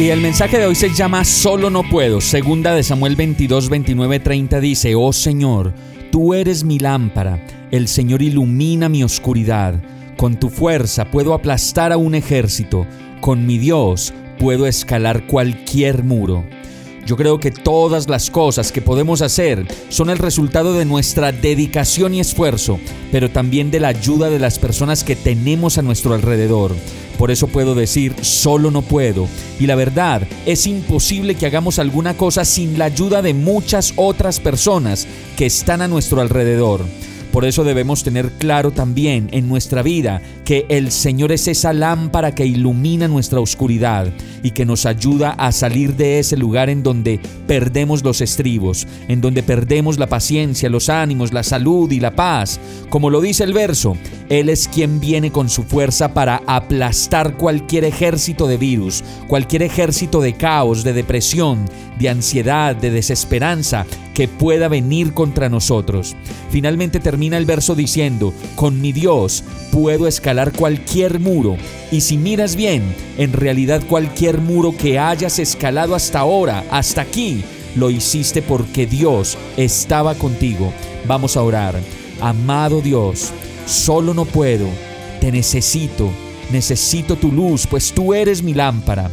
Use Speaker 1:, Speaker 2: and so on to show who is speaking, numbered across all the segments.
Speaker 1: Y el mensaje de hoy se llama Solo no puedo. Segunda de Samuel 22, 29, 30 dice, Oh Señor, tú eres mi lámpara el Señor ilumina mi oscuridad. Con tu fuerza puedo aplastar a un ejército. Con mi Dios puedo escalar cualquier muro. Yo creo que todas las cosas que podemos hacer son el resultado de nuestra dedicación y esfuerzo, pero también de la ayuda de las personas que tenemos a nuestro alrededor. Por eso puedo decir, solo no puedo. Y la verdad, es imposible que hagamos alguna cosa sin la ayuda de muchas otras personas que están a nuestro alrededor. Por eso debemos tener claro también en nuestra vida que el Señor es esa lámpara que ilumina nuestra oscuridad y que nos ayuda a salir de ese lugar en donde perdemos los estribos, en donde perdemos la paciencia, los ánimos, la salud y la paz. Como lo dice el verso, Él es quien viene con su fuerza para aplastar cualquier ejército de virus, cualquier ejército de caos, de depresión, de ansiedad, de desesperanza que pueda venir contra nosotros. Finalmente termina el verso diciendo, con mi Dios puedo escalar cualquier muro. Y si miras bien, en realidad cualquier muro que hayas escalado hasta ahora, hasta aquí, lo hiciste porque Dios estaba contigo. Vamos a orar. Amado Dios, solo no puedo, te necesito, necesito tu luz, pues tú eres mi lámpara.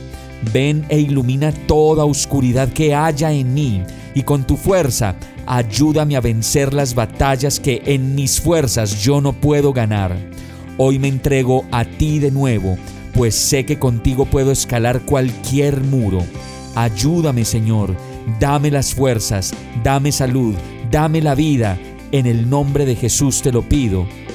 Speaker 1: Ven e ilumina toda oscuridad que haya en mí y con tu fuerza ayúdame a vencer las batallas que en mis fuerzas yo no puedo ganar. Hoy me entrego a ti de nuevo, pues sé que contigo puedo escalar cualquier muro. Ayúdame Señor, dame las fuerzas, dame salud, dame la vida. En el nombre de Jesús te lo pido.